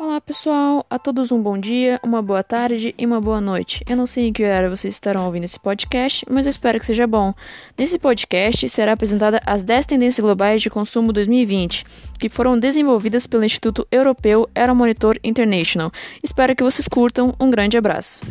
Olá pessoal, a todos um bom dia, uma boa tarde e uma boa noite. Eu não sei em que hora vocês estarão ouvindo esse podcast, mas eu espero que seja bom. Nesse podcast será apresentada as 10 tendências globais de consumo 2020, que foram desenvolvidas pelo Instituto Europeu Aeromonitor International. Espero que vocês curtam. Um grande abraço.